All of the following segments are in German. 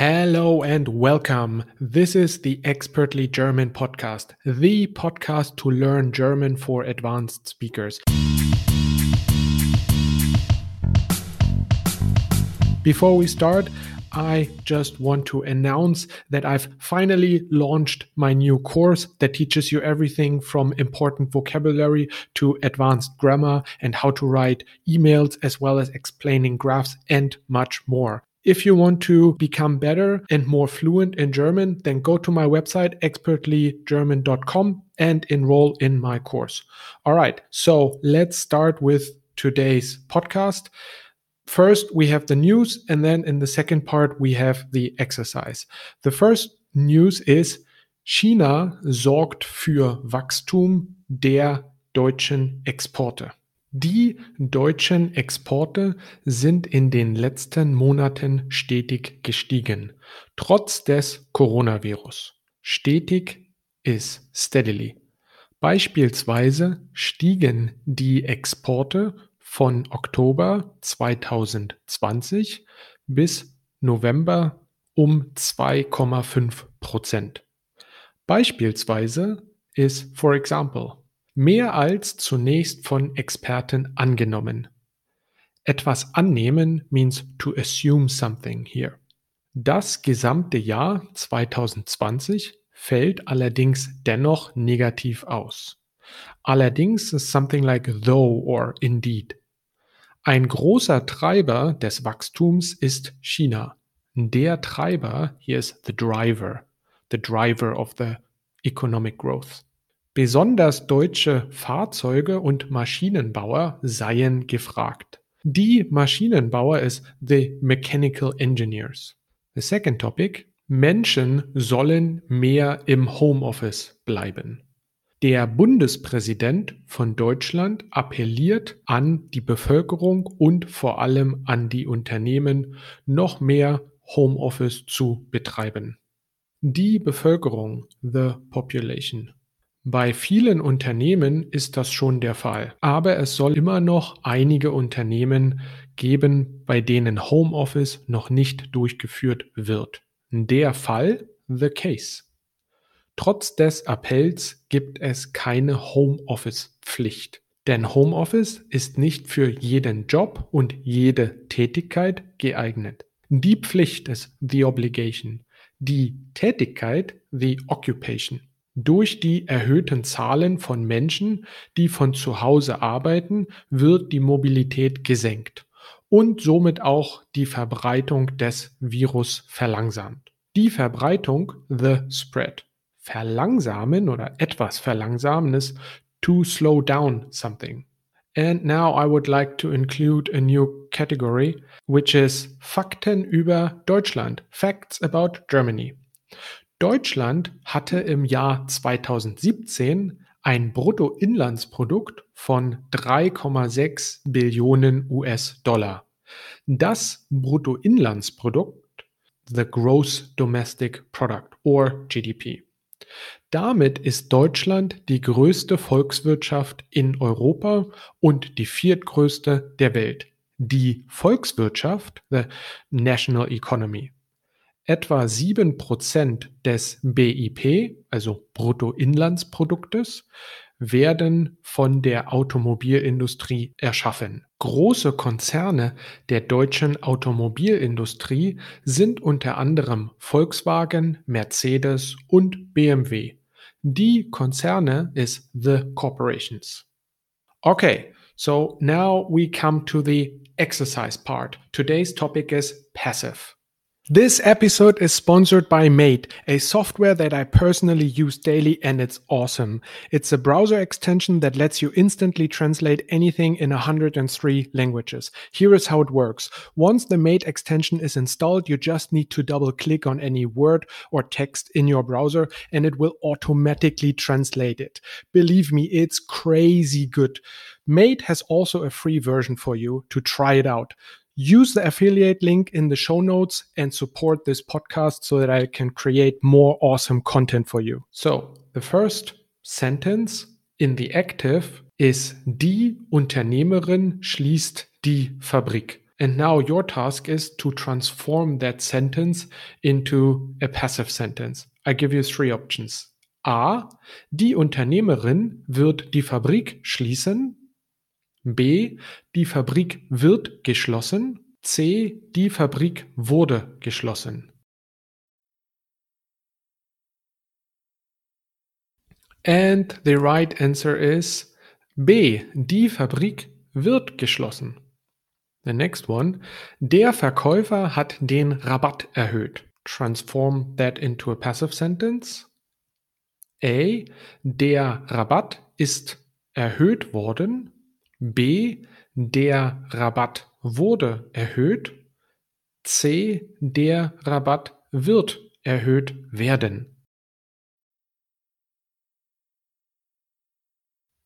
Hello and welcome. This is the Expertly German podcast, the podcast to learn German for advanced speakers. Before we start, I just want to announce that I've finally launched my new course that teaches you everything from important vocabulary to advanced grammar and how to write emails, as well as explaining graphs and much more. If you want to become better and more fluent in German, then go to my website, expertlygerman.com, and enroll in my course. All right, so let's start with today's podcast. First, we have the news, and then in the second part, we have the exercise. The first news is China sorgt für Wachstum der deutschen Exporte. Die deutschen Exporte sind in den letzten Monaten stetig gestiegen, trotz des Coronavirus. Stetig ist steadily. Beispielsweise stiegen die Exporte von Oktober 2020 bis November um 2,5 Prozent. Beispielsweise ist, for example, mehr als zunächst von Experten angenommen. Etwas annehmen means to assume something here. Das gesamte Jahr 2020 fällt allerdings dennoch negativ aus. Allerdings ist something like though or indeed. Ein großer Treiber des Wachstums ist China. Der Treiber hier ist the driver, the driver of the economic growth. Besonders deutsche Fahrzeuge und Maschinenbauer seien gefragt. Die Maschinenbauer ist the mechanical engineers. The second topic, Menschen sollen mehr im Homeoffice bleiben. Der Bundespräsident von Deutschland appelliert an die Bevölkerung und vor allem an die Unternehmen, noch mehr Homeoffice zu betreiben. Die Bevölkerung, the population. Bei vielen Unternehmen ist das schon der Fall, aber es soll immer noch einige Unternehmen geben, bei denen Homeoffice noch nicht durchgeführt wird. Der Fall, the case. Trotz des Appells gibt es keine Homeoffice-Pflicht. Denn Homeoffice ist nicht für jeden Job und jede Tätigkeit geeignet. Die Pflicht ist the obligation, die Tätigkeit the occupation. Durch die erhöhten Zahlen von Menschen, die von zu Hause arbeiten, wird die Mobilität gesenkt und somit auch die Verbreitung des Virus verlangsamt. Die Verbreitung, the spread verlangsamen oder etwas verlangsamen ist to slow down something. And now I would like to include a new category, which is Fakten über Deutschland, Facts about Germany. Deutschland hatte im Jahr 2017 ein Bruttoinlandsprodukt von 3,6 Billionen US-Dollar. Das Bruttoinlandsprodukt, the Gross Domestic Product or GDP. Damit ist Deutschland die größte Volkswirtschaft in Europa und die viertgrößte der Welt. Die Volkswirtschaft, the National Economy. Etwa sieben Prozent des BIP, also Bruttoinlandsproduktes, werden von der Automobilindustrie erschaffen. Große Konzerne der deutschen Automobilindustrie sind unter anderem Volkswagen, Mercedes und BMW. Die Konzerne ist the corporations. Okay, so now we come to the exercise part. Today's topic is passive. This episode is sponsored by Mate, a software that I personally use daily and it's awesome. It's a browser extension that lets you instantly translate anything in 103 languages. Here is how it works. Once the Mate extension is installed, you just need to double click on any word or text in your browser and it will automatically translate it. Believe me, it's crazy good. Mate has also a free version for you to try it out. Use the affiliate link in the show notes and support this podcast so that I can create more awesome content for you. So, the first sentence in the active is Die Unternehmerin schließt die Fabrik. And now your task is to transform that sentence into a passive sentence. I give you three options. A. Die Unternehmerin wird die Fabrik schließen. B. Die Fabrik wird geschlossen. C. Die Fabrik wurde geschlossen. And the right answer is B. Die Fabrik wird geschlossen. The next one. Der Verkäufer hat den Rabatt erhöht. Transform that into a passive sentence. A. Der Rabatt ist erhöht worden. B. Der Rabatt wurde erhöht. C. Der Rabatt wird erhöht werden.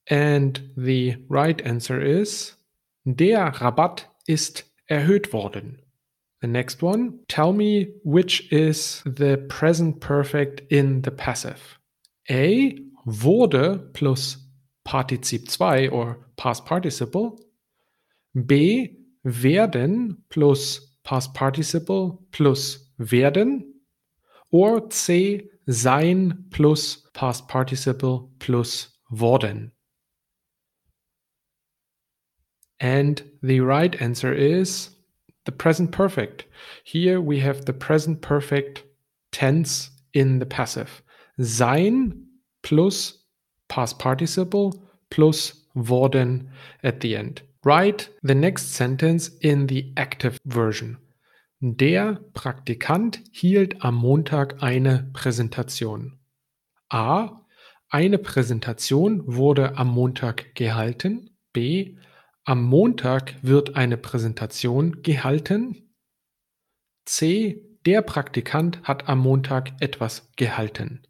And the right answer is Der Rabatt ist erhöht worden. The next one, tell me which is the present perfect in the passive. A wurde plus Partizip 2 or past participle. B werden plus past participle plus werden. Or C sein plus past participle plus worden. And the right answer is the present perfect. Here we have the present perfect tense in the passive. Sein plus past participle plus worden at the end. Write the next sentence in the active version. Der Praktikant hielt am Montag eine Präsentation. A. Eine Präsentation wurde am Montag gehalten. B. Am Montag wird eine Präsentation gehalten. C. Der Praktikant hat am Montag etwas gehalten.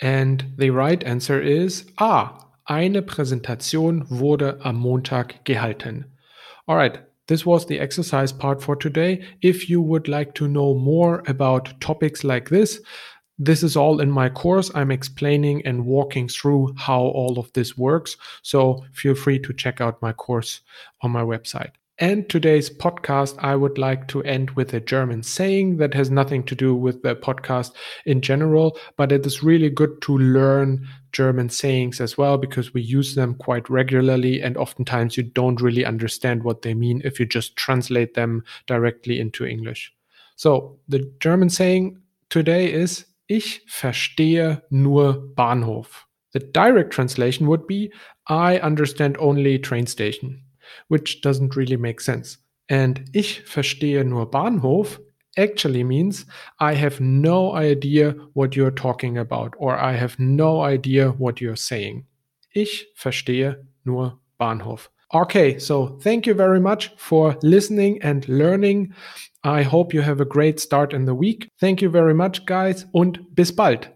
And the right answer is A. Eine Präsentation wurde am Montag gehalten. Alright, this was the exercise part for today. If you would like to know more about topics like this, this is all in my course. I'm explaining and walking through how all of this works. So feel free to check out my course on my website. And today's podcast, I would like to end with a German saying that has nothing to do with the podcast in general, but it is really good to learn German sayings as well because we use them quite regularly. And oftentimes you don't really understand what they mean if you just translate them directly into English. So the German saying today is Ich verstehe nur Bahnhof. The direct translation would be I understand only train station, which doesn't really make sense. And ich verstehe nur Bahnhof actually means I have no idea what you're talking about or I have no idea what you're saying. Ich verstehe nur Bahnhof. Okay, so thank you very much for listening and learning. I hope you have a great start in the week. Thank you very much, guys, und bis bald.